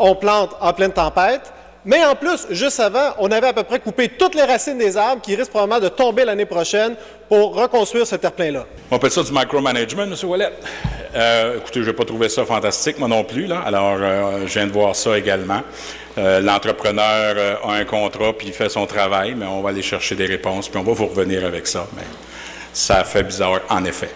on plante en pleine tempête. Mais en plus, juste avant, on avait à peu près coupé toutes les racines des arbres qui risquent probablement de tomber l'année prochaine pour reconstruire ce terre-plein-là. On appelle ça du micromanagement, M. Wallet. Euh, écoutez, je n'ai pas trouvé ça fantastique, moi non plus. Là. Alors, euh, je viens de voir ça également. Euh, l'entrepreneur euh, a un contrat, puis il fait son travail, mais on va aller chercher des réponses, puis on va vous revenir avec ça. Mais ça fait bizarre, en effet.